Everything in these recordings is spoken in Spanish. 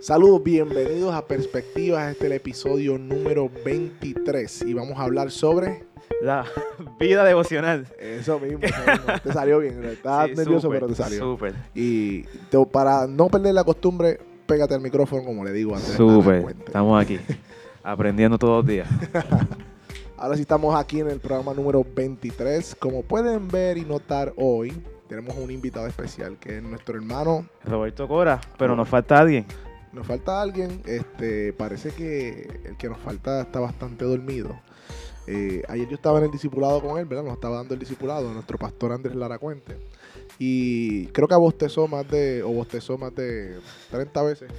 Saludos, bienvenidos a Perspectivas. Este es el episodio número 23 y vamos a hablar sobre La vida devocional. eso mismo. te salió bien, estabas Sí, nervioso, pero te salió. Súper. Y te- para no perder la costumbre, pégate al micrófono, como le digo antes. Súper. Estamos aquí. aprendiendo todos los días. Ahora sí estamos aquí en el programa número 23. Como pueden ver y notar hoy, tenemos un invitado especial que es nuestro hermano. Roberto Cora, pero nos falta alguien. Nos falta alguien, este, parece que el que nos falta está bastante dormido. Eh, ayer yo estaba en el discipulado con él, ¿verdad? Nos estaba dando el discipulado, nuestro pastor Andrés Lara Cuente. Y creo que bostezó más de, o bostezó más de 30 veces.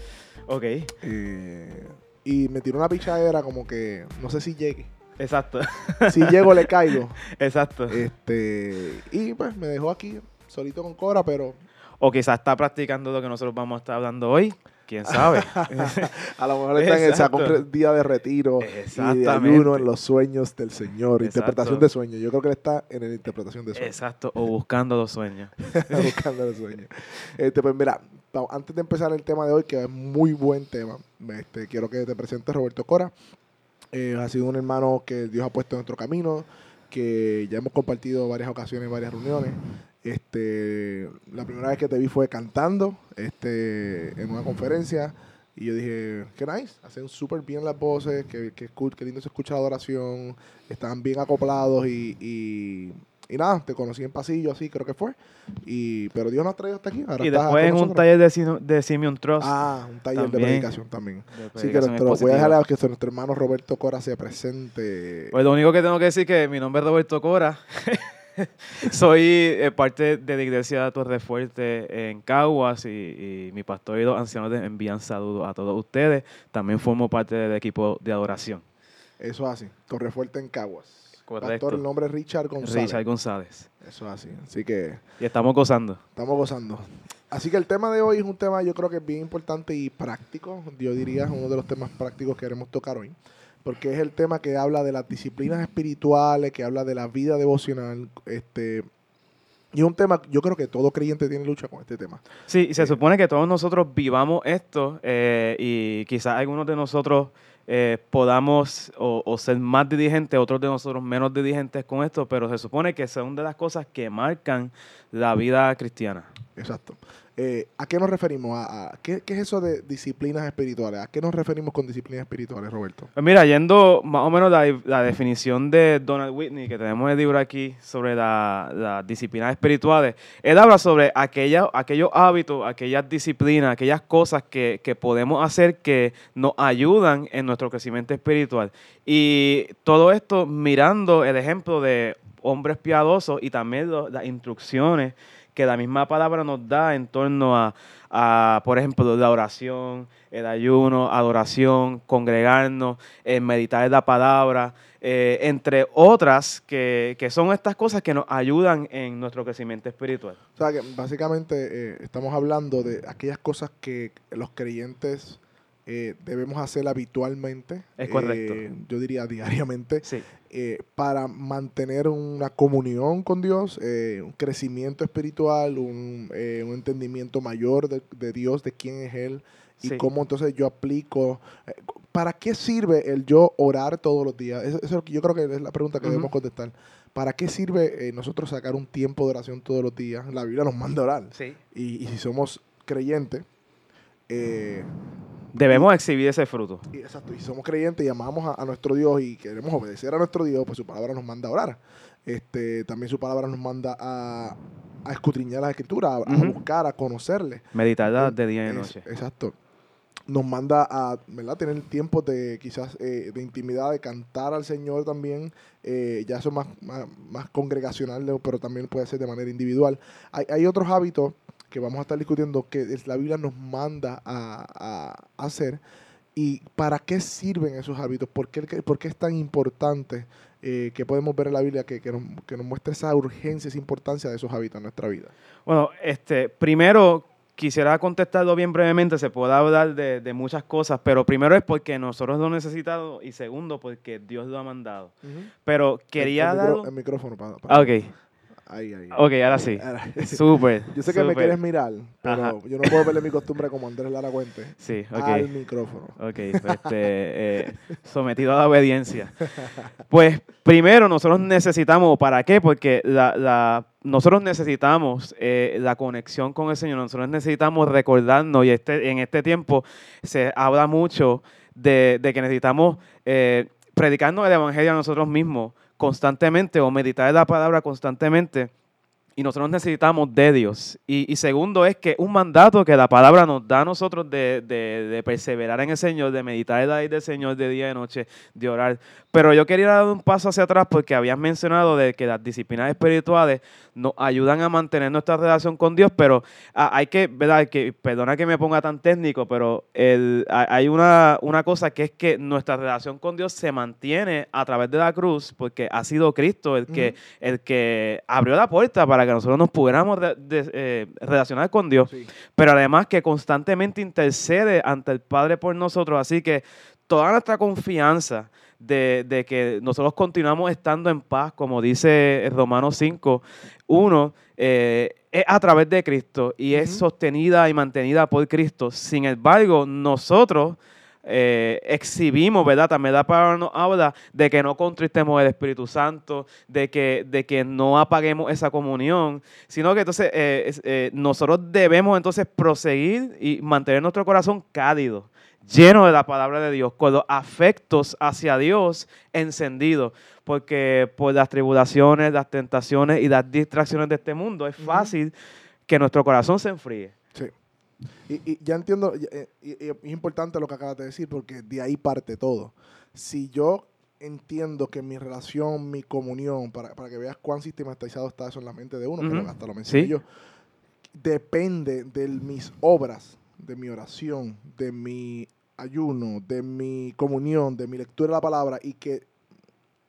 Ok. Eh, y me tiró una pichadera como que no sé si llegue. Exacto. Si llego le caigo. Exacto. Este, y pues me dejó aquí solito con Cora, pero O quizás está practicando lo que nosotros vamos a estar hablando hoy. ¿Quién sabe? a lo mejor está en el Exacto. sacón día de retiro y de ayuno en los sueños del Señor. Exacto. Interpretación de sueños. Yo creo que él está en la interpretación de sueños. Exacto. O buscando los sueños. Buscando el sueño. Este, pues mira, antes de empezar el tema de hoy, que es muy buen tema, este, quiero que te presentes Roberto Cora. Eh, ha sido un hermano que Dios ha puesto en nuestro camino, que ya hemos compartido varias ocasiones, varias reuniones. Este, la primera vez que te vi fue cantando este, en una conferencia. Y yo dije, qué nice, hacen súper bien las voces, que, que, qué lindo se escucha la adoración, estaban bien acoplados y, y, y nada, te conocí en pasillo, así creo que fue. Y, pero Dios nos ha traído hasta aquí. Ahora y después en un taller de, Sino- de Simeon Trust. Ah, un taller de predicación también. de Sí, que nuestro, voy a dejarle a que nuestro hermano Roberto Cora se presente. Pues lo único que tengo que decir es que mi nombre es Roberto Cora. Soy eh, parte de la iglesia Torre Fuerte en Caguas y, y mi pastor y los ancianos envían saludos a todos ustedes. También formo parte del equipo de adoración. Eso es así. Torrefuerte en Caguas. Correcto. Pastor, el nombre es Richard González. Richard González. Eso es así. Así que Y estamos gozando. estamos gozando. Así que el tema de hoy es un tema yo creo que es bien importante y práctico. Yo diría es uno de los temas prácticos que queremos tocar hoy. Porque es el tema que habla de las disciplinas espirituales, que habla de la vida devocional. Este, y es un tema, yo creo que todo creyente tiene lucha con este tema. Sí, y se Eh. supone que todos nosotros vivamos esto eh, y quizás algunos de nosotros eh, podamos o, o ser más dirigentes, otros de nosotros menos dirigentes con esto, pero se supone que son de las cosas que marcan la vida cristiana. Exacto. Eh, ¿A qué nos referimos? ¿A, qué, es eso de disciplinas espirituales? ¿A qué nos referimos con disciplinas espirituales, Roberto? Pues mira, yendo más o menos la, definición de Donald Whitney, que tenemos el libro aquí sobre la- las disciplinas espirituales, él habla sobre aquella, aquellos hábitos, aquellas disciplinas, aquellas cosas que, que podemos hacer que nos ayudan en nuestro crecimiento espiritual. Y todo esto mirando el ejemplo de hombres piadosos y también las instrucciones que la misma palabra nos da en torno a, a, por ejemplo, la oración, el ayuno, adoración, congregarnos, eh, meditar en la palabra, eh, entre otras que, que son estas cosas que nos ayudan en nuestro crecimiento espiritual. O sea, que básicamente eh, estamos hablando de aquellas cosas que los creyentes eh, debemos hacer habitualmente. Es correcto. eh, yo diría diariamente. Sí, eh, para mantener una comunión con Dios, un crecimiento espiritual, un, un entendimiento mayor de, de Dios, de quién es Él y Sí. cómo entonces yo aplico. ¿Para qué sirve el yo orar todos los días? Eso, eso yo creo que es la pregunta que debemos contestar. ¿Para qué sirve nosotros sacar un tiempo de oración todos los días? La Biblia nos manda a orar. sí. Y, y si somos creyentes, eh, Debemos exhibir ese fruto. y, exacto, y somos creyentes y amamos a, a nuestro Dios y queremos obedecer a nuestro Dios, pues su palabra nos manda a orar. Este, también su palabra nos manda a, a escudriñar las escrituras, a, a Ujú. buscar, a conocerle. Meditar de día y de noche. exacto. Nos manda a ¿verdad? tener tiempos de quizás eh, de intimidad, de cantar al Señor también. eh, ya eso es más, más, más congregacional, pero también puede ser de manera individual. Hay, hay otros hábitos que vamos a estar discutiendo que la Biblia nos manda a, a hacer. ¿Y para qué sirven esos hábitos? ¿Por qué, por qué es tan importante eh, que podemos ver en la Biblia que, que nos, que nos muestra esa urgencia, esa importancia de esos hábitos en nuestra vida? Bueno, este, primero quisiera contestarlo bien brevemente, se puede hablar de, de muchas cosas, pero primero es porque nosotros lo necesitamos y segundo porque Dios lo ha mandado. Pero quería el, el dar... el micrófono para, para- Ah, ok. Ahí, ahí. Ok, ahora sí. Súper. Yo sé que me quieres mirar, pero Ajá. yo no puedo verle mi costumbre como Andrés Lara Cuente Sí, al ok. micrófono. Ok, pues, este, eh, sometido a la obediencia. Pues primero nosotros necesitamos, ¿para qué? Porque la, la- nosotros necesitamos eh, la conexión con el Señor, nosotros necesitamos recordarnos y este, en este tiempo se habla mucho de, de que necesitamos eh, predicarnos el Evangelio a nosotros mismos constantemente o meditar la palabra constantemente. Y nosotros necesitamos de Dios. Y, y segundo es que un mandato que la palabra nos da a nosotros de, de- de perseverar en el Señor, de meditar en la ley del Señor de día y de noche, de orar. Pero yo quería dar un paso hacia atrás porque habías mencionado de que las disciplinas espirituales nos ayudan a mantener nuestra relación con Dios, pero ah, hay que, ¿verdad? Que, perdona que me ponga tan técnico, pero el- hay una, una cosa que es que nuestra relación con Dios se mantiene a través de la cruz porque ha sido Cristo el que, el que abrió la puerta para que nosotros nos pudiéramos de- eh, relacionar con Dios, Sí. pero además que constantemente intercede ante el Padre por nosotros. Así que toda nuestra confianza de, de que nosotros continuamos estando en paz, como dice Romanos 5, 1, eh, es a través de Cristo y es Ujú. sostenida y mantenida por Cristo. Sin embargo, nosotros eh, exhibimos, ¿verdad? También la palabra nos habla de que no contristemos el Espíritu Santo, de que, de que no apaguemos esa comunión, sino que entonces eh, eh, nosotros debemos entonces proseguir y mantener nuestro corazón cálido, lleno de la palabra de Dios, con los afectos hacia Dios encendidos, porque por las tribulaciones, las tentaciones y las distracciones de este mundo es fácil que nuestro corazón se enfríe. Sí. Y, y ya entiendo, y- eh, y- es importante lo que acabas de decir, porque de ahí parte todo. Si yo entiendo que mi relación, mi comunión, para, para que veas cuán sistematizado está eso en la mente de uno, hasta lo mencioné Sí. yo, depende de mis obras, de mi oración, de mi ayuno, de mi comunión, de mi lectura de la palabra, y que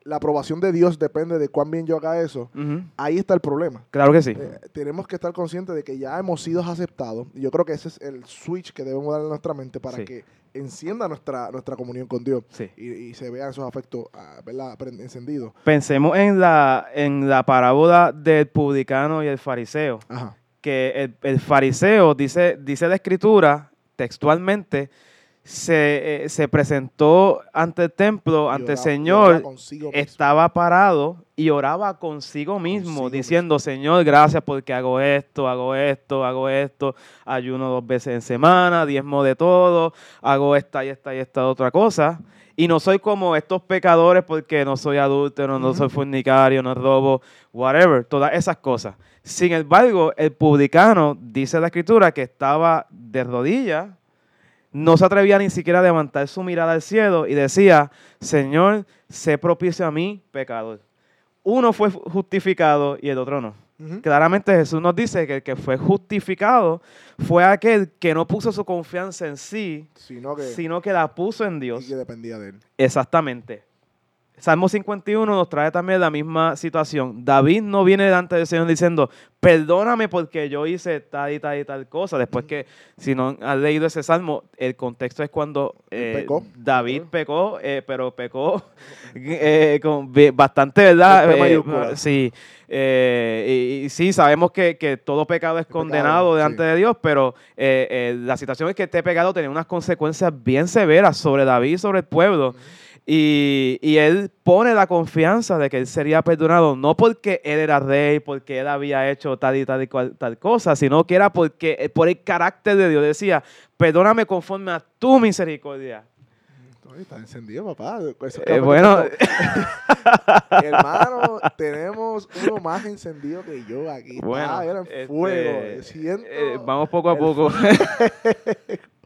la aprobación de Dios depende de cuán bien yo haga eso, ahí está el problema. Claro que sí. Eh, tenemos que estar conscientes de que ya hemos sido aceptados. Y yo creo que ese es el switch que debemos dar en nuestra mente para Sí. que encienda nuestra, nuestra comunión con Dios Sí. y, y se vean esos afectos ah, encendidos. Pensemos en la, en la parábola del publicano y el fariseo. Ajá. Que el, el fariseo, dice, dice la escritura textualmente, se, eh, se presentó ante el templo, Y ante el oraba- Señor, estaba parado y oraba consigo mismo, Consigo diciendo, Señor, gracias porque hago esto, hago esto, hago esto, ayuno dos veces en semana, diezmo de todo, hago esta y esta y esta otra cosa. Y no soy como estos pecadores porque no soy adúltero, no Ujú. soy fornicario, no robo, whatever, todas esas cosas. Sin embargo, el publicano, dice la escritura, que estaba de rodillas, no se atrevía ni siquiera a levantar su mirada al cielo y decía, Señor, sé propicio a mí, pecador. Uno fue justificado y el otro no. Claramente Jesús nos dice que el que fue justificado fue aquel que no puso su confianza en sí, Sino que, sino que la puso en y Dios. que dependía de él. Exactamente. Salmo 51 nos trae también la misma situación. David no viene delante del Señor diciendo, perdóname porque yo hice tal y tal y tal cosa. Después que, si no han leído ese salmo, el contexto es cuando eh, pecó. David pecó, eh, pero pecó eh, con bastante, ¿verdad? Mayúscula. sí, y, y sí, sabemos que, que todo pecado es condenado delante sí. de Dios, pero la situación es que este pecado tenía unas consecuencias bien severas sobre David y sobre el pueblo. Y, y él pone la confianza de que él sería perdonado, no porque él era rey, porque él había hecho tal y tal y cual, tal cosa, sino que era porque eh, por el carácter de Dios. Decía, perdóname conforme a tu misericordia. Está encendido, papá. Eh, bueno, Hermano, tenemos uno más encendido que yo aquí. bueno, ah, era en este, fuego. Siento. eh, vamos poco a poco,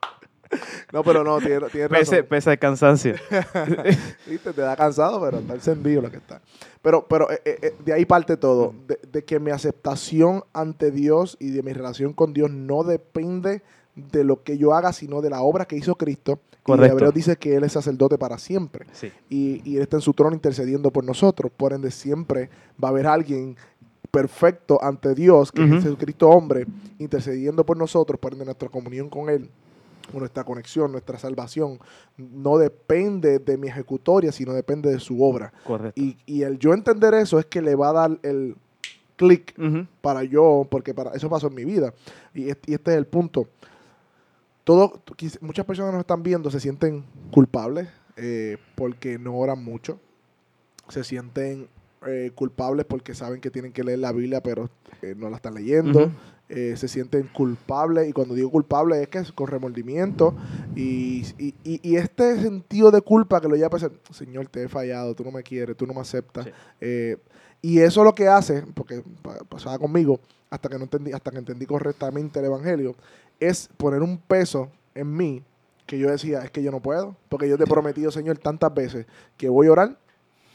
No, pero no, tiene, razón. pese cansancio. Viste, te da cansado, pero está encendido lo que está. Pero, pero eh, eh, eh, de ahí parte todo. De, de que mi aceptación ante Dios y de mi relación con Dios no depende de lo que yo haga, sino de la obra que hizo Cristo. Y Correcto. Hebreos dice que Él es sacerdote para siempre. Sí, Y, y Él está en su trono intercediendo por nosotros. Por ende, siempre va a haber alguien perfecto ante Dios, que Ujú. es Jesucristo hombre, intercediendo por nosotros. Por ende, nuestra comunión con Él nuestra conexión, nuestra salvación, no depende de mi ejecutoria, sino depende de su obra. correcto. Y, y el yo entender eso es que le va a dar el clic para yo, porque para eso pasó en mi vida. Y este, y este es el punto. Todo, muchas personas que nos están viendo se sienten culpables eh, porque no oran mucho. Se sienten eh, culpables porque saben que tienen que leer la Biblia, pero eh, no la están leyendo. Eh, se sienten culpables. Y cuando digo culpable es que es con remordimiento. Y, y- y- y este sentido de culpa que lo lleva a pensar, Señor, te he fallado, tú no me quieres, tú no me aceptas. Sí. Eh, y eso lo que hace, porque pa- pasaba conmigo, hasta que no entendí, hasta que entendí correctamente el evangelio, es poner un peso en mí que yo decía, es que yo no puedo, porque yo te he prometido, Señor, tantas veces que voy a orar.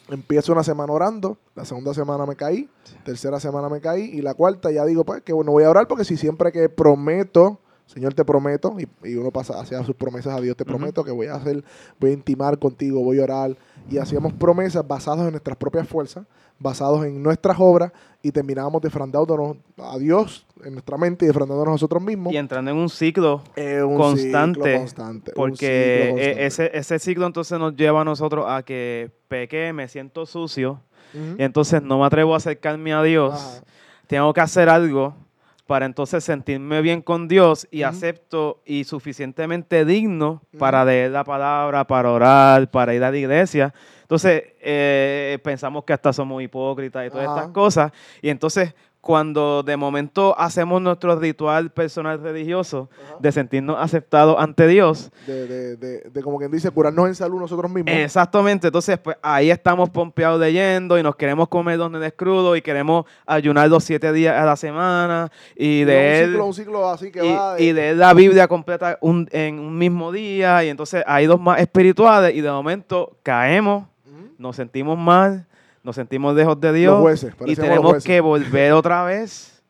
Empiezo una semana orando, la segunda semana me caí, tercera semana me caí y la cuarta ya digo, pues que bueno, voy a orar porque si siempre que prometo, Señor, te prometo, y, y uno pasa hacia sus promesas a Dios, te prometo que voy a hacer, voy a intimar contigo, voy a orar, y hacíamos promesas basadas en nuestras propias fuerzas, basados en nuestras obras, y terminábamos defraudándonos a Dios en nuestra mente y defraudándonos a nosotros mismos. Y entrando en un ciclo Eh, un constante, ciclo constante, Porque ciclo e- constante. ese, ese ciclo entonces nos lleva a nosotros a que peque, me siento sucio, y entonces no me atrevo a acercarme a Dios. Ajá. Tengo que hacer algo para entonces sentirme bien con Dios y acepto y suficientemente digno para leer la palabra, para orar, para ir a la iglesia. Entonces eh, pensamos que hasta somos hipócritas y todas estas cosas. Y entonces cuando de momento hacemos nuestro ritual personal religioso Ajá. de sentirnos aceptados ante Dios, de, de, de, de como quien dice, curarnos en salud nosotros mismos. Exactamente, entonces pues ahí estamos pompeados leyendo y nos queremos comer dos nenes crudos y queremos ayunar los siete días a la semana y de un él ciclo, un ciclo así que y, va de- y leer la Biblia completa un- en un mismo día y entonces hay dos más espirituales y de momento caemos, Ujú. nos sentimos mal, nos sentimos lejos de Dios Los jueces, y los tenemos jueces. que volver otra vez.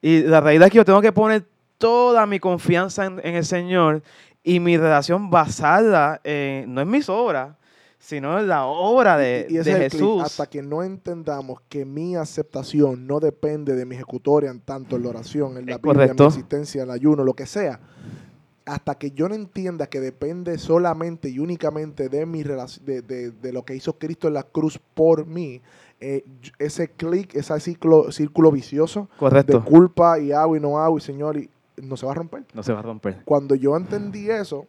Y la realidad es que yo tengo que poner toda mi confianza en, en el Señor y mi relación basada en, no en mis obras, sino en la obra de, Y- y de Jesús. hasta que no entendamos que mi aceptación no depende de mi ejecutoria en tanto en la oración, en la Biblia, en mi existencia, en el ayuno, lo que sea. Hasta que yo no entienda que depende solamente y únicamente de mi de, de- de lo que hizo Cristo en la cruz por mí, eh, ese clic, ese ciclo, círculo vicioso Correcto. de culpa y hago y no hago y Señor, y no se va a romper. No se va a romper. cuando yo entendí eso,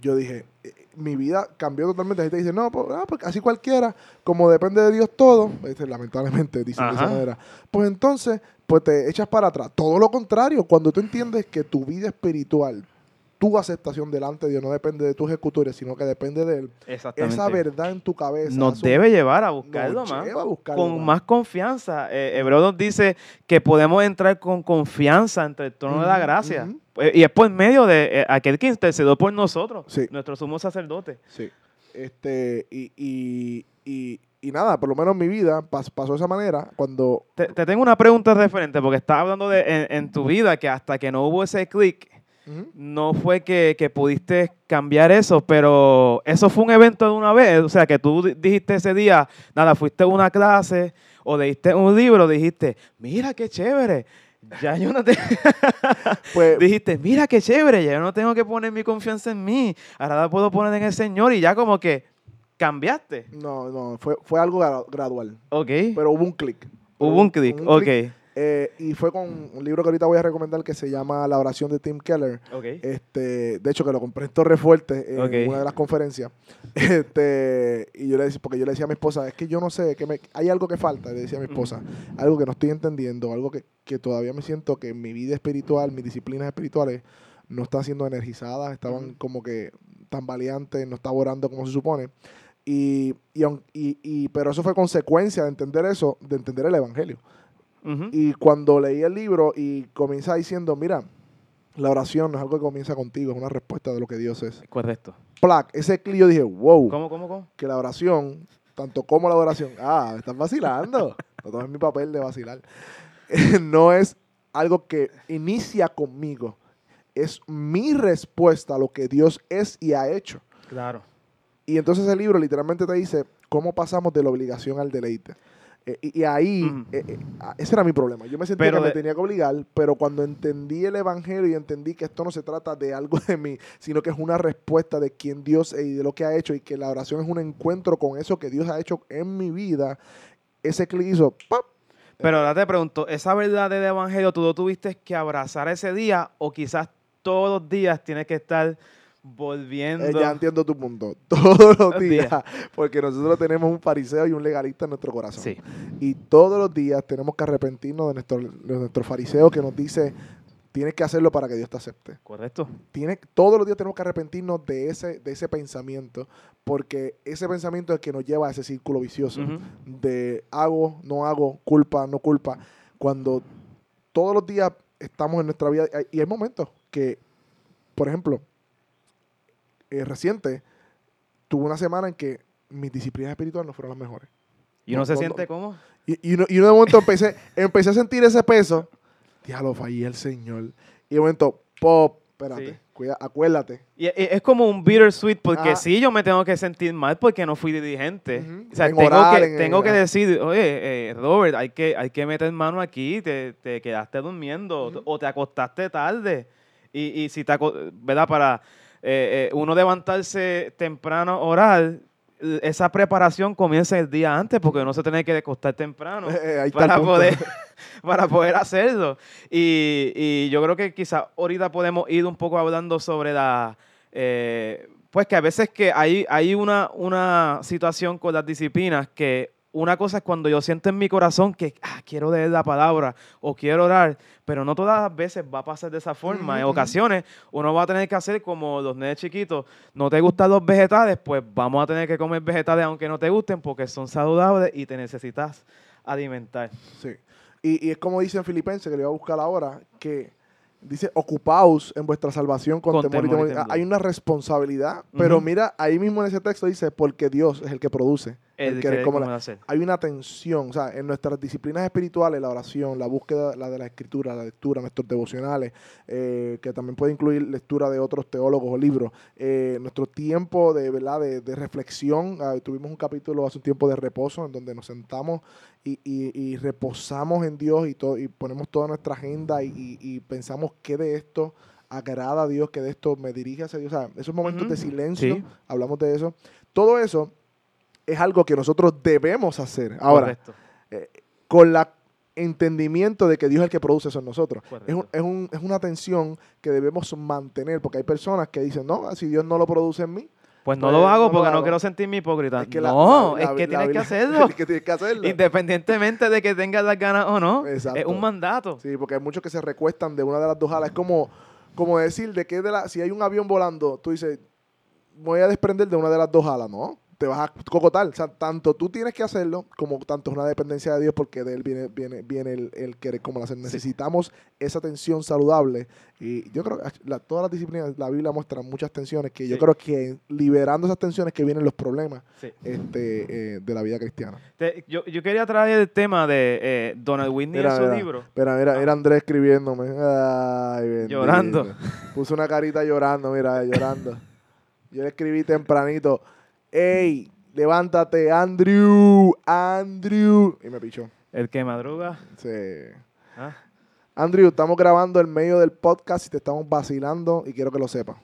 yo dije, eh, mi vida cambió totalmente. La gente dice, no, pues, ah, así cualquiera, como depende de Dios todo, este, lamentablemente dicen de esa Ajá. manera, pues entonces, pues te echas para atrás. Todo lo contrario, cuando tú entiendes que tu vida espiritual, tu aceptación delante de Dios no depende de tus ejecutores, sino que depende de Él, Exactamente. esa verdad en tu cabeza. nos eso debe llevar a buscarlo nos más. lleva a buscarlo con más. más confianza. Eh, Hebreo nos dice que podemos entrar con confianza entre el trono de la gracia. Eh, Y es por medio de eh, aquel que intercedió por nosotros, Sí. nuestro sumo sacerdote. Sí. Este, y, y, y, y nada, por lo menos en mi vida pas- pasó de esa manera cuando Te, te tengo una pregunta referente, porque estás hablando de en, en tu vida que hasta que no hubo ese clic, No fue que, que pudiste cambiar eso, pero eso fue un evento de una vez. O sea, que tú di- dijiste ese día, nada, fuiste a una clase o leíste un libro, dijiste, mira qué chévere. Ya yo no te... pues, dijiste, mira qué chévere, ya yo no tengo que poner mi confianza en mí, ahora la puedo poner en el Señor y ya como que cambiaste. No, no, fue, fue algo gra- gradual. Ok. Pero hubo un clic. Hubo un clic, ok. Eh, y fue con un libro que ahorita voy a recomendar que se llama La oración de Tim Keller. Ok. Este, de hecho, que lo compré en Torre Fuerte en Ok. una de las conferencias. Este, y yo le decía, porque yo le decía a mi esposa, es que yo no sé, que me, hay algo que falta, le decía a mi esposa, algo que no estoy entendiendo, algo que, que todavía me siento que mi vida espiritual, mis disciplinas espirituales, no están siendo energizadas, estaban Ujú. como que tan valiantes, no estaba orando como se supone. Y, y, y- y- pero eso fue consecuencia de entender eso, de entender el Evangelio. Y cuando leí el libro y comienza diciendo, mira, la oración no es algo que comienza contigo, es una respuesta de lo que Dios es. Correcto. Plac, ese clic yo dije, wow, ¿Cómo, cómo, cómo? que la oración, tanto como la adoración, ah, me estás vacilando. No tomes mi papel de vacilar. no es algo que inicia conmigo, es mi respuesta a lo que Dios es y ha hecho. Claro. Y entonces el libro literalmente te dice cómo pasamos de la obligación al deleite. Eh, y, y ahí, eh, eh, ah, ese era mi problema. Yo me sentía Pero que me tenía que obligar, pero cuando entendí el evangelio y entendí que esto no se trata de algo de mí, sino que es una respuesta de quién Dios es y de lo que ha hecho, y que la oración es un encuentro con eso que Dios ha hecho en mi vida, ese clic hizo ¡pap! Pero ahora te pregunto, ¿esa verdad del evangelio tú lo tuviste que abrazar ese día o quizás todos los días tienes que estar volviendo? Eh, ya entiendo tu punto. Todos los días. días. Porque nosotros tenemos un fariseo y un legalista en nuestro corazón. Sí. Y todos los días tenemos que arrepentirnos de nuestro, de nuestro fariseo que nos dice, tienes que hacerlo para que Dios te acepte. Correcto. Tiene, todos los días tenemos que arrepentirnos de ese, de ese pensamiento, porque ese pensamiento es el que nos lleva a ese círculo vicioso de hago, no hago, culpa, no culpa. Cuando todos los días estamos en nuestra vida, y hay momentos que, por ejemplo, eh, reciente, tuve una semana en que mis disciplinas espirituales no fueron las mejores. ¿Y uno No, se no, siente no. cómo? Y, y, uno, y uno de momento empecé, empecé a sentir ese peso. Diablo, fallé el Señor. Y de momento, pop, espérate, Sí. cuida, acuérdate. Y es como un bittersweet porque Ah. sí yo me tengo que sentir mal porque no fui diligente. Ujú. O sea, En tengo, orar, que, en- tengo que decir, oye, eh, Robert, hay que, hay que meter mano aquí, te, te quedaste durmiendo Ujú. o te acostaste tarde. Y, y si te ¿verdad? Para eh, eh, uno levantarse temprano orar, esa preparación comienza el día antes porque uno se tiene que acostar temprano Eh, para poder, para poder hacerlo. Y, y yo creo que quizá ahorita podemos ir un poco hablando sobre la... eh, pues que a veces que hay, hay una, una situación con las disciplinas que una cosa es cuando yo siento en mi corazón que ah, quiero leer la palabra o quiero orar, pero no todas las veces va a pasar de esa forma. En ocasiones uno va a tener que hacer como los nenes chiquitos, no te gustan los vegetales, pues vamos a tener que comer vegetales aunque no te gusten porque son saludables y te necesitas alimentar. Sí. Y, y es como dice en Filipenses, que le voy a buscar ahora, que dice, ocupaos en vuestra salvación con, Con temor, y temor y temor". temblor. Hay una responsabilidad, pero mira, ahí mismo en ese texto dice, porque Dios es el que produce. El el querer como la- hacer. hay una tensión, o sea, en nuestras disciplinas espirituales, la oración, la búsqueda la de la escritura, la lectura, nuestros devocionales, eh, que también puede incluir lectura de otros teólogos o libros, eh, nuestro tiempo de, ¿verdad? de, de reflexión, ah, tuvimos un capítulo hace un tiempo de reposo, en donde nos sentamos y, y- y reposamos en Dios y, todo, y ponemos toda nuestra agenda y, pensamos qué de esto agrada a Dios, qué de esto me dirige hacia Dios, o sea, esos momentos de silencio, Sí. hablamos de eso, todo eso es algo que nosotros debemos hacer. Ahora, Correcto. con la entendimiento de que Dios es el que produce eso en nosotros. Es, un- es, un- es una tensión que debemos mantener, porque hay personas que dicen, no, si Dios no lo produce en mí, Pues no Pues, lo hago no lo porque no quiero sentirme hipócrita. es que la- no, la- es que tienes que hacerlo. es que tienes que hacerlo. Independientemente de que tengas las ganas o no. Exacto. Es un mandato. Sí, porque hay muchos que se recuestan de una de las dos alas. Es como, como decir de que de la, si hay un avión volando, tú dices, voy a desprender de una de las dos alas, ¿no? Te vas a cocotar. O sea, tanto tú tienes que hacerlo, como tanto es una dependencia de Dios, porque de Él viene, viene, viene el, el querer como el hacer. Necesitamos esa tensión saludable. Y yo creo que la- todas las disciplinas, la Biblia muestra muchas tensiones, que yo creo que liberando esas tensiones que vienen los problemas Sí. este, eh, de la vida cristiana. Te- yo, yo quería traer el tema de eh, Donald Whitney Mira, en su mira. libro. Espera, mira, era Andrés escribiéndome. Ay. Llorando. Puso una carita llorando, mira, llorando. Yo le escribí tempranito. ¡Ey! Levántate, Andrew, Andrew. Y me pichó. El que madruga. Sí. ah, Andrew, estamos grabando en medio del podcast y te estamos vacilando y quiero que lo sepas.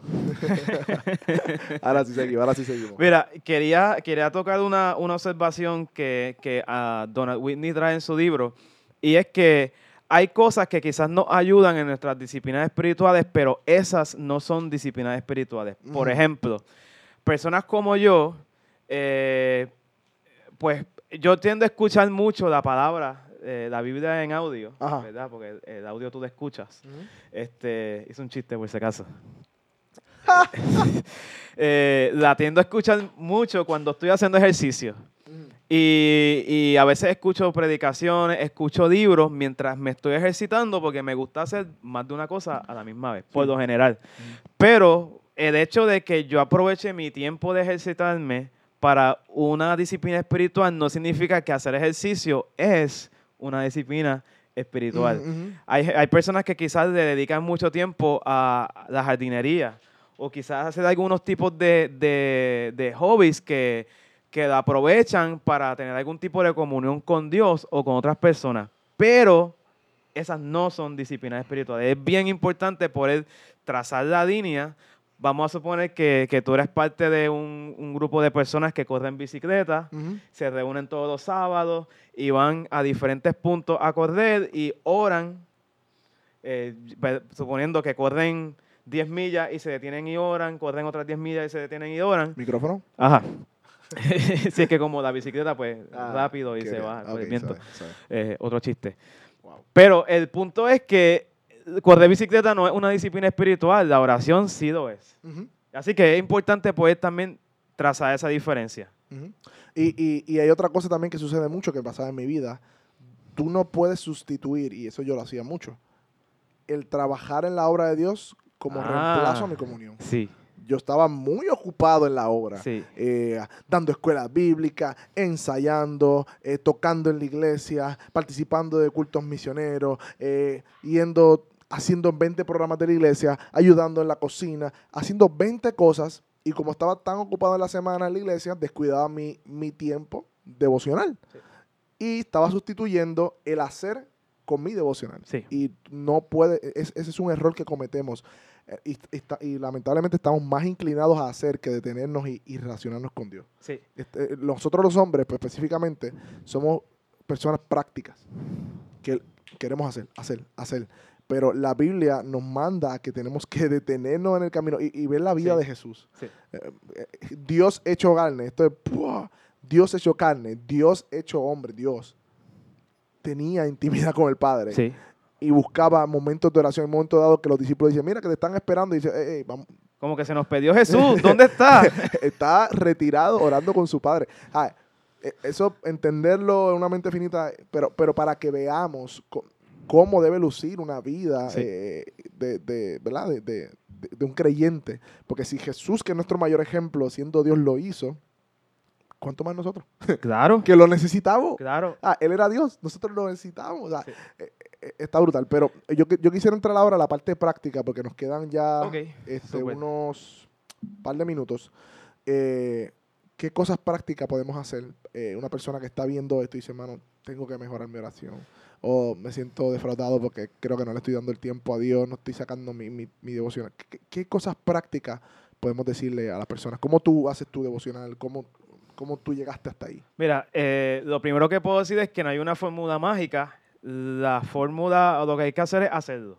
ahora sí seguimos, ahora sí seguimos. Mira, quería, quería tocar una, una observación que, que ah, Donald Whitney trae en su libro, y es que hay cosas que quizás nos ayudan en nuestras disciplinas espirituales, pero esas no son disciplinas espirituales. Por ejemplo, personas como yo, eh, pues yo tiendo a escuchar mucho la palabra, eh, la Biblia en audio, Ajá. ¿verdad? Porque el, el audio tú lo escuchas. Este, hice un chiste por si acaso. Eh, la tiendo a escuchar mucho cuando estoy haciendo ejercicio. Y, y a veces escucho predicaciones, escucho libros mientras me estoy ejercitando porque me gusta hacer más de una cosa a la misma vez, por lo general. Pero el hecho de que yo aproveche mi tiempo de ejercitarme para una disciplina espiritual no significa que hacer ejercicio es una disciplina espiritual. Hay, hay personas que quizás le dedican mucho tiempo a la jardinería o quizás hacer algunos tipos de, de- de hobbies que, que la aprovechan para tener algún tipo de comunión con Dios o con otras personas. Pero esas no son disciplinas espirituales. Es bien importante poder trazar la línea vamos a suponer que, que tú eres parte de un, un grupo de personas que corren bicicleta, se reúnen todos los sábados y van a diferentes puntos a correr y oran, eh, pe- suponiendo que corren 10 millas y se detienen y oran, corren otras 10 millas y se detienen y oran. ¿Micrófono? Ajá. si es que como la bicicleta, pues Ah, rápido y se bien. baja con Ok, el viento. sabe, sabe. Eh, otro chiste. Wow. Pero el punto es que correr bicicleta no es una disciplina espiritual, la oración sí lo es. Así que es importante poder también trazar esa diferencia. Y, y, y hay otra cosa también que sucede mucho que pasaba en mi vida. Tú no puedes sustituir, y eso yo lo hacía mucho, el trabajar en la obra de Dios como Ah. reemplazo a mi comunión. Sí, Yo estaba muy ocupado en la obra. sí. eh, dando escuelas bíblicas, ensayando, eh, tocando en la iglesia, participando de cultos misioneros, eh, yendo, haciendo 20 programas de la iglesia, ayudando en la cocina, haciendo 20 cosas. Y como estaba tan ocupado en la semana en la iglesia, descuidaba mi, mi tiempo devocional. Sí. Y estaba sustituyendo el hacer con mi devocional. Sí. Y no puede, es- ese es un error que cometemos. Eh, Y, y está- y lamentablemente estamos más inclinados a hacer que detenernos y, y relacionarnos con Dios. Sí, Este, nosotros los hombres, pues específicamente, somos personas prácticas que queremos hacer, hacer, hacer. Pero la Biblia nos manda a que tenemos que detenernos en el camino y, y ver la vida Sí. de Jesús. sí. Eh, eh, Dios hecho carne, esto es ¡pua! Dios hecho carne, Dios hecho hombre, Dios tenía intimidad con el Padre Sí, y buscaba momentos de oración, en un momento dado que los discípulos dicen, mira que te están esperando y dice, "Ey, ey, vamos, como que se nos perdió Jesús. ¿Dónde está? está retirado orando con su padre. Ah, eso entenderlo en una mente finita, pero, pero para que veamos cómo debe lucir una vida Sí. eh, de, de- ¿verdad? De, de- un creyente. Porque si Jesús, que es nuestro mayor ejemplo, siendo Dios, lo hizo, ¿cuánto más nosotros? Claro, Que lo necesitamos. claro. Ah, él era Dios, nosotros lo necesitamos. O sea, Sí. eh, eh, está brutal. Pero yo, qui- yo quisiera entrar ahora a la parte práctica, porque nos quedan ya Ok, este, unos par de minutos. Eh, ¿Qué cosas prácticas podemos hacer? Eh, una persona que está viendo esto y dice, hermano, tengo que mejorar mi oración. O me siento defraudado porque creo que no le estoy dando el tiempo a Dios, no estoy sacando mi, mi, mi devocional. ¿Qué, qué cosas prácticas podemos decirle a las personas? ¿Cómo tú haces tu devocional? ¿Cómo, cómo tú llegaste hasta ahí? Mira, eh, lo primero que puedo decir es que no hay una fórmula mágica. La fórmula, lo que hay que hacer es hacerlo.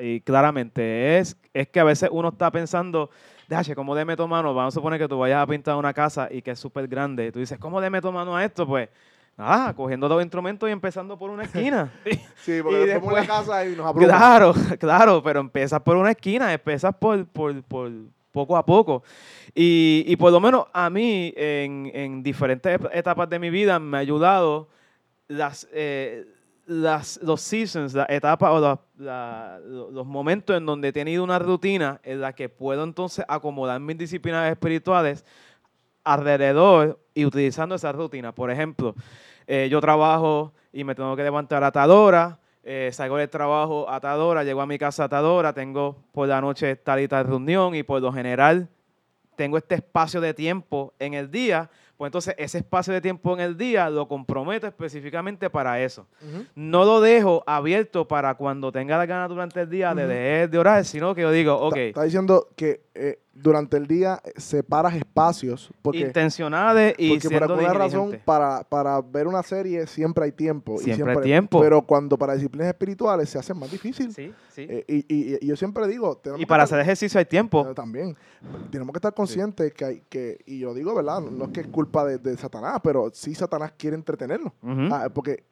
Y claramente es, es que a veces uno está pensando, déjame, ¿cómo de meto mano? Vamos a suponer que tú vayas a pintar una casa y que es súper grande. Y tú dices, ¿cómo de meto mano a esto? Pues, nada, cogiendo los instrumentos y empezando por una esquina. Sí, porque porque después la casa y nos abruma. claro, claro, pero empiezas por una esquina, empiezas por, por, por poco a poco. Y, y por lo menos a mí, en, en diferentes etapas de mi vida, me ha ayudado las, eh, las, los seasons, las etapas o la- la- lo- los momentos en donde he tenido una rutina en la que puedo entonces acomodar mis disciplinas espirituales alrededor y utilizando esa rutina. Por ejemplo, eh, yo trabajo y me tengo que levantar atadora, eh, salgo del trabajo atadora, llego a mi casa atadora, tengo por la noche tal y tal reunión y por lo general tengo este espacio de tiempo en el día, pues entonces ese espacio de tiempo en el día lo comprometo específicamente para eso. No lo dejo abierto para cuando tenga la gana durante el día de dejar de orar, sino que yo digo, ok, Está, está diciendo que eh, durante el día eh, separas espacios porque, intencionales y porque por alguna razón para, para ver una serie siempre hay tiempo. y Siempre hay tiempo. Pero cuando para disciplinas espirituales se hace más difícil. Sí, sí. Eh, y, y- y yo siempre digo... y para estar- hacer ejercicio hay tiempo. Eh, También. Tenemos que estar conscientes que hay que, y yo digo, ¿verdad? No es que es culpa de, de Satanás, pero sí Satanás quiere entretenernos. Ujú. Ah, porque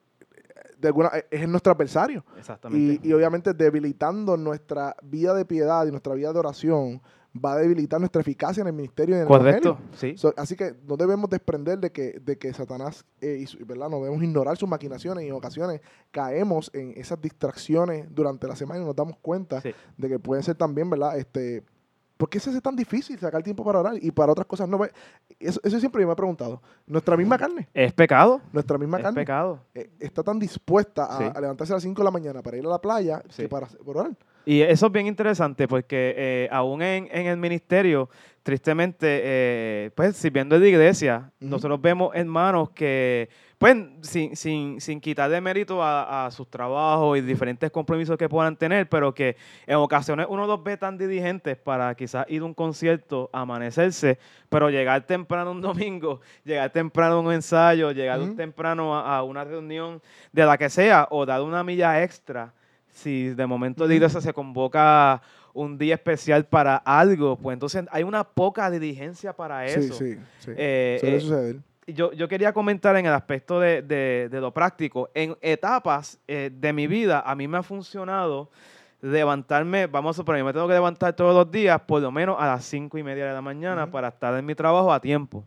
de alguna, es nuestro adversario. Exactamente. Y, y obviamente debilitando nuestra vida de piedad y nuestra vida de oración va a debilitar nuestra eficacia en el ministerio y en el Correcto, sí. So, así que no debemos desprender de que, de que Satanás, eh, y su- ¿verdad? No debemos ignorar sus maquinaciones y en ocasiones caemos en esas distracciones durante la semana y nos damos cuenta Sí. de que pueden ser también, ¿verdad? Este, ¿Por qué se hace tan difícil sacar tiempo para orar y para otras cosas no? Eso, eso siempre yo me he preguntado. Nuestra misma carne, Es pecado. nuestra misma Es carne pecado. eh, está tan dispuesta a, Sí. a levantarse a las 5 de la mañana para ir a la playa Sí. que para orar. Y eso es bien interesante porque eh, aún en, en el ministerio, tristemente, eh, pues sirviendo en la iglesia, nosotros vemos hermanos que pues sin, sin, sin quitar de mérito a, a sus trabajos y diferentes compromisos que puedan tener, pero que en ocasiones uno los ve tan dirigentes para quizás ir a un concierto, amanecerse, pero llegar temprano un domingo, llegar temprano a un ensayo, llegar temprano a, a una reunión de la que sea, o dar una milla extra, si de momento de se convoca un día especial para algo, pues entonces hay una poca diligencia para Sí, eso. sí, sí. Eh, Suele eh, suceder. Yo, yo quería comentar en el aspecto de, de- de lo práctico. En etapas eh, de mi vida, a mí me ha funcionado levantarme, vamos a suponer, yo me tengo que levantar todos los días, por lo menos a las cinco y media de la mañana, para estar en mi trabajo a tiempo.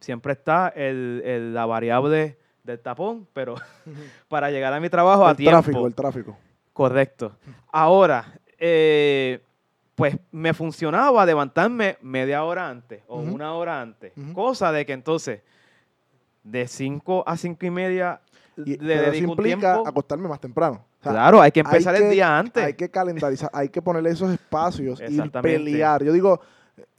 Siempre está el- el- la variable del tapón, pero para llegar a mi trabajo a El tiempo. tráfico, el tráfico. Correcto. Ahora, eh, pues me funcionaba levantarme media hora antes o una hora antes. Cosa de que entonces, de 5 a 5 y media, Y, le pero eso dedico un implica tiempo. acostarme más temprano. O sea, claro, hay que hay empezar el día antes. Hay que calendarizar, hay que ponerle esos espacios y pelear. Yo digo,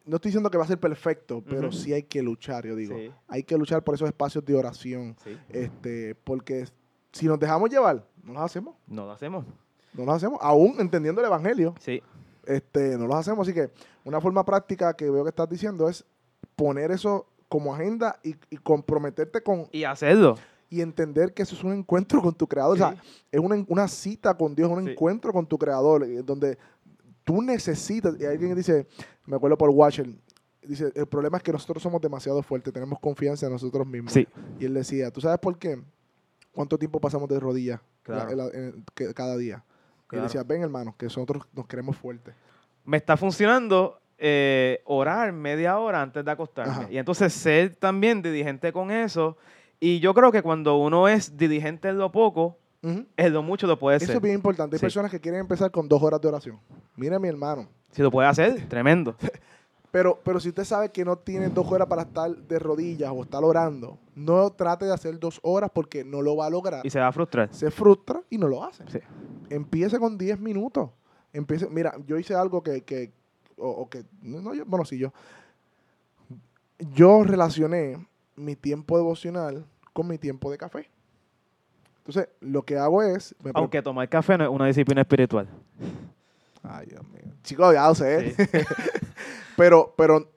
no estoy diciendo que va a ser perfecto, pero sí hay que luchar, yo digo. Sí. Hay que luchar por esos espacios de oración. Sí, Este, porque si nos dejamos llevar, no los hacemos. no lo hacemos. No los hacemos, aún entendiendo el evangelio. Sí, este, no los hacemos. Así que una forma práctica que veo que estás diciendo es poner eso como agenda y, y comprometerte con y hacerlo. y entender que eso es un encuentro con tu creador. O sea, es una, una cita con Dios, un Sí. encuentro con tu creador, eh, donde tú necesitas, y alguien dice, me acuerdo por Watcher, dice, el problema es que nosotros somos demasiado fuertes, tenemos confianza en nosotros mismos. Sí, Y él decía, ¿tú sabes por qué? ¿Cuánto tiempo pasamos de rodillas Claro. cada día? Y decía, ven hermano, que nosotros nos queremos fuertes. me está funcionando eh, orar media hora antes de acostarme. Ajá. Y entonces ser también diligente con eso. Y yo creo que cuando uno es diligente en lo poco, Ujú. en lo mucho lo puede Eso ser. es bien importante. Hay Sí. personas que quieren empezar con dos horas de oración. Mira mi hermano. Si lo puede hacer, tremendo. Pero, pero si usted sabe que no tiene dos horas para estar de rodillas o estar orando, no trate de hacer dos horas porque no lo va a lograr. Y se va a frustrar. Se frustra y no lo hace. Sí. Empiece con 10 minutos. Empiece, mira, yo hice algo que, que o, o que, no, yo, bueno, sí, yo, yo relacioné mi tiempo devocional con mi tiempo de café. Entonces, lo que hago es, me Aunque tomar café no es una disciplina espiritual. Ay, Dios mío. Chicos, ya lo sé. pero, pero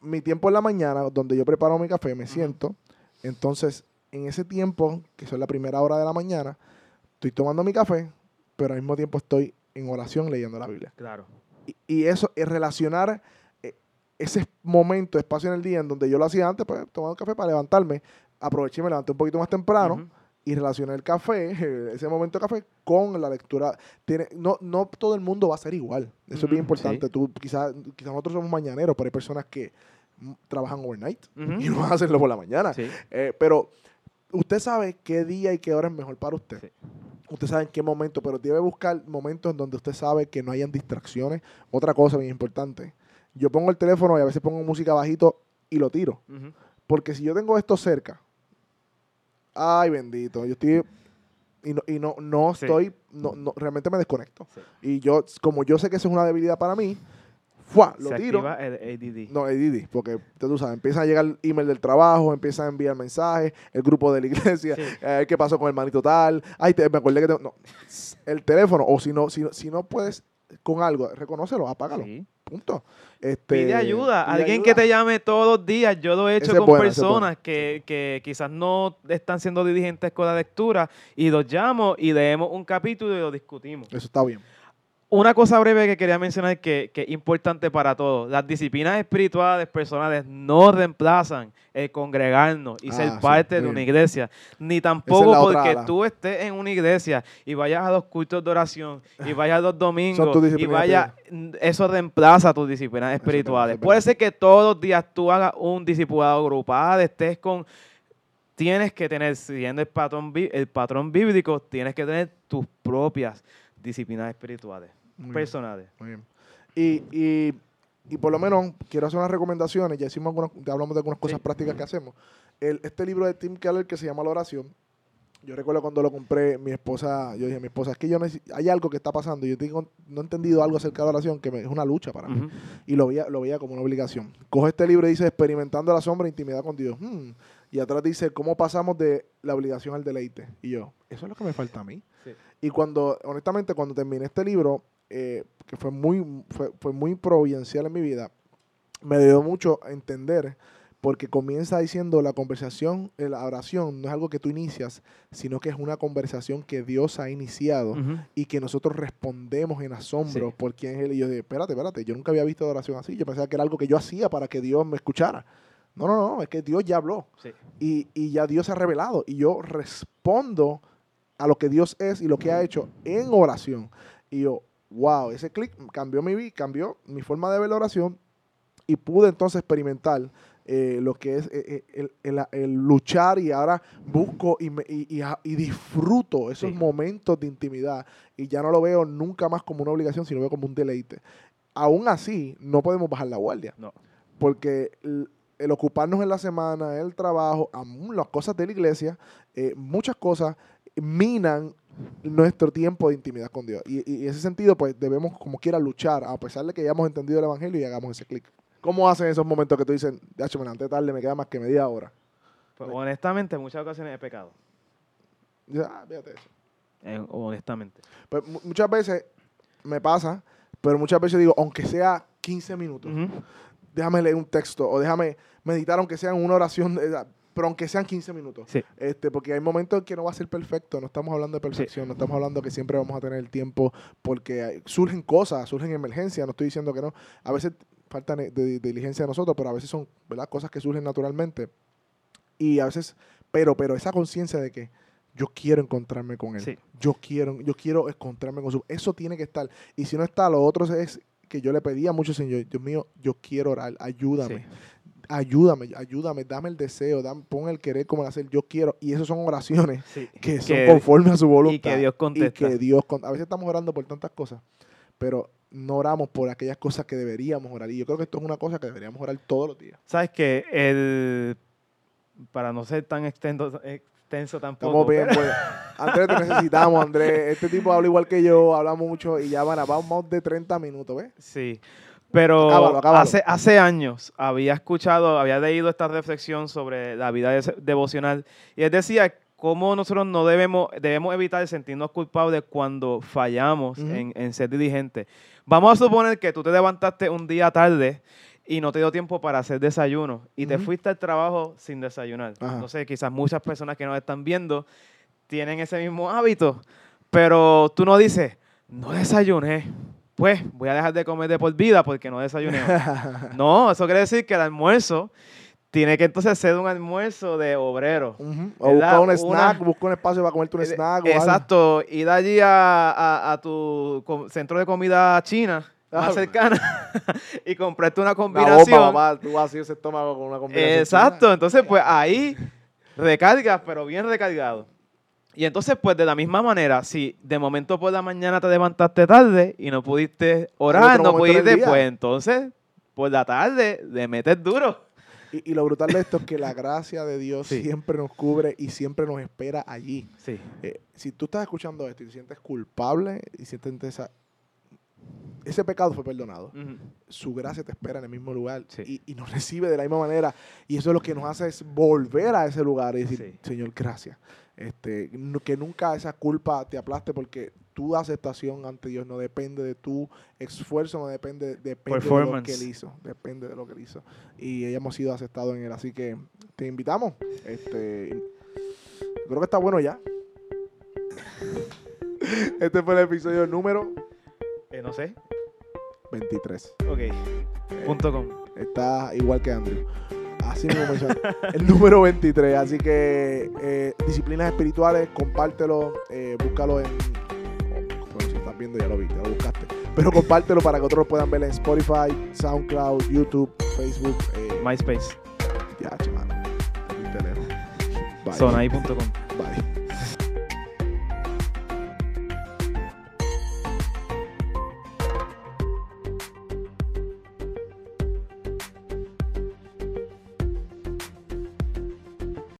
mi tiempo en la mañana, donde yo preparo mi café, me siento. Entonces, en ese tiempo, que son la primera hora de la mañana, estoy tomando mi café, pero al mismo tiempo estoy en oración leyendo la Biblia. Claro. Y, y eso es relacionar eh, ese momento, espacio en el día en donde yo lo hacía antes, pues tomando café para levantarme. Aproveché y me levanté un poquito más temprano Ujú. y relacioné el café, ese momento de café, con la lectura. Tiene, no, no todo el mundo va a ser igual. Eso es bien Ujú, importante. sí. Tú, quizás quizás nosotros somos mañaneros, pero hay personas que mm, trabajan overnight Ujú. y no van a hacerlo por la mañana. Sí. Eh, pero usted sabe qué día y qué hora es mejor para usted. Sí. Usted sabe en qué momento, pero debe buscar momentos en donde usted sabe que no hayan distracciones. Otra cosa bien importante. Yo pongo el teléfono y a veces pongo música bajito y lo tiro. Porque si yo tengo esto cerca, ay bendito, yo estoy y no, y no, no Sí. estoy, no, no, realmente me desconecto. Sí. Y yo, como yo sé que eso es una debilidad para mí, ¡fua! lo Se tiro. activa el ADD. No, ADD, porque tú sabes, empiezan a llegar email del trabajo, empiezan a enviar mensajes, el grupo de la iglesia, Sí. eh, ¿qué pasó con el manito tal? Ay, te- me acordé que tengo- no, el teléfono, o si no, si no, si no puedes con algo, reconócelo, apágalo, Sí. punto. Este, Pide ayuda. pide Alguien ayuda. que te llame todos los días. Yo lo he hecho Ese con personas que, que quizás no están siendo dirigentes con la lectura y los llamo y leemos un capítulo y lo discutimos. Eso está bien. Una cosa breve que quería mencionar que, que es importante para todos. Las disciplinas espirituales personales no reemplazan el congregarnos y Ah, ser sí, parte de una iglesia. Ni es tampoco porque ala. tú estés en una iglesia y vayas a los cultos de oración y vayas a los domingos y vayas, eso reemplaza tus disciplinas es espirituales. Puede ser que todos los días tú hagas un discipulado grupal, estés con tienes que tener, siguiendo el patrón, el patrón bíblico, tienes que tener tus propias disciplinas espirituales, Muy bien. personales. Muy bien. Y, y, y por lo menos quiero hacer unas recomendaciones. Ya hicimos algunas, ya hablamos de algunas cosas Sí. prácticas que hacemos. El, este libro de Tim Keller que se llama La oración. Yo recuerdo cuando lo compré, mi esposa, yo dije a mi esposa, es que yo hay algo que está pasando. Yo tengo, no he entendido algo acerca de la oración que me- es una lucha para mí. Y lo veía, lo veía como una obligación. Coge este libro y dice, experimentando la sombra e intimidad con Dios. Hmm, Y atrás dice, ¿cómo pasamos de la obligación al deleite? Y yo, eso es lo que me falta a mí. Sí. Y cuando, honestamente, cuando terminé este libro, eh, que fue muy, fue, fue muy providencial en mi vida, me dio mucho a entender, porque comienza diciendo la conversación, la oración no es algo que tú inicias, sino que es una conversación que Dios ha iniciado y que nosotros respondemos en asombro Sí. por quién es Él. Y yo dije, espérate, espérate, yo nunca había visto oración así. Yo pensaba que era algo que yo hacía para que Dios me escuchara. No, no, no, es que Dios ya habló Sí. y, y ya Dios se ha revelado y yo respondo a lo que Dios es y lo que ha hecho en oración. Y yo, wow, ese clic cambió mi vida, cambió mi forma de ver la oración y pude entonces experimentar eh, lo que es eh, eh, el, el- el luchar y ahora busco y, me- y- y a- y disfruto esos Sí. momentos de intimidad y ya no lo veo nunca más como una obligación, sino veo como un deleite. Aún así, no podemos bajar la guardia No. porque el, el ocuparnos en la semana, el trabajo, aún las cosas de la iglesia, eh, muchas cosas minan nuestro tiempo de intimidad con Dios. Y, y en ese sentido, pues debemos como quiera luchar, a pesar de que ya hemos entendido el Evangelio y hagamos ese clic. ¿Cómo hacen esos momentos que tú dices, ya me levanté tarde, me queda más que media hora? Pues, honestamente, en muchas ocasiones he pecado. Dices, ah, fíjate eso. Eh, honestamente. Pues, mu- muchas veces me pasa, pero muchas veces digo, aunque sea 15 minutos, déjame leer un texto o déjame meditar aunque sea en una oración, eh, pero aunque sean 15 minutos. Sí. Este, porque hay momentos en que no va a ser perfecto, no estamos hablando de perfección, no estamos hablando que siempre vamos a tener el tiempo porque surgen cosas, surgen emergencias, no estoy diciendo que no. A veces falta de, de diligencia de nosotros, pero a veces son ¿verdad? cosas que surgen naturalmente. Y a veces, pero, pero esa conciencia de que yo quiero encontrarme con él. Sí. Yo quiero, yo quiero encontrarme con su. Eso tiene que estar. Y si no está, lo otro es que yo le pedía mucho, Señor, Dios mío, yo quiero orar, ayúdame Sí. Ayúdame, ayúdame, dame el deseo, dame, pon el querer como el hacer, yo quiero. Y esas son oraciones Sí. que son Que- conforme a su voluntad. y que Dios contesta. Y que Dios con- A veces estamos orando por tantas cosas, pero no oramos por aquellas cosas que deberíamos orar. Y yo creo que esto es una cosa que deberíamos orar todos los días. ¿Sabes qué? El, para no ser tan extenso, extenso tampoco. Estamos bien, pues. Andrés, te necesitamos, Andrés. Este tipo habla igual que yo, habla mucho y ya van a vamos de 30 minutos, ¿ves? Sí. Pero Acábalo, acábalo. Hace, hace años había escuchado, había leído esta reflexión sobre la vida de- devocional y él decía cómo nosotros no debemos, debemos evitar sentirnos culpables cuando fallamos Ujú. en, en ser diligentes. Vamos a suponer que tú te levantaste un día tarde y no te dio tiempo para hacer desayuno y te Ujú. fuiste al trabajo sin desayunar. Ajá. Entonces quizás muchas personas que nos están viendo tienen ese mismo hábito, pero tú no dices, no desayuné, pues voy a dejar de comer de por vida porque no desayuné. hoy". no, eso quiere decir que el almuerzo tiene que entonces ser un almuerzo de obrero. Ujú. O ¿Verdad? busca un snack, Una- busca un espacio para comerte un Eh, snack. o algo. Exacto, ir allí a, a- a tu centro de comida china Ah, más cercana y comprarte una Una bomba, combinación. papá, tú vacío ese estómago con una combinación. Exacto, entonces pues ahí recargas, pero bien recargado. Y entonces pues de la misma manera, si de momento por la mañana te levantaste tarde y no pudiste orar, no pudiste, pues entonces por la tarde le metes duro. Y, y lo brutal de esto es que la gracia de Dios Sí. siempre nos cubre y siempre nos espera allí. Sí, Eh, si tú estás escuchando esto y te sientes culpable y sientes esa, ese pecado fue perdonado, su gracia te espera en el mismo lugar Sí. y, y nos recibe de la misma manera. Y eso es lo que nos hace es volver a ese lugar y decir. Señor, gracias. Este, que nunca esa culpa te aplaste porque tu aceptación ante Dios no depende de tu esfuerzo, no depende, depende de lo que. Él hizo. Depende de lo que Él hizo. Y hemos sido aceptados en Él. Así que te invitamos. Este, creo que está bueno ya. Este fue el episodio número Eh, no sé, 23. ok, punto com. Está igual que Andrew. Así mismo menciona. El número 23. Así que eh, disciplinas espirituales, compártelo, eh, búscalo en. bueno, si estás viendo ya lo vi, ya lo buscaste. Pero compártelo para que otros lo puedan ver en Spotify, SoundCloud, YouTube, Facebook. Eh, MySpace, ya, chaval. Bye. sonai.com. Bye.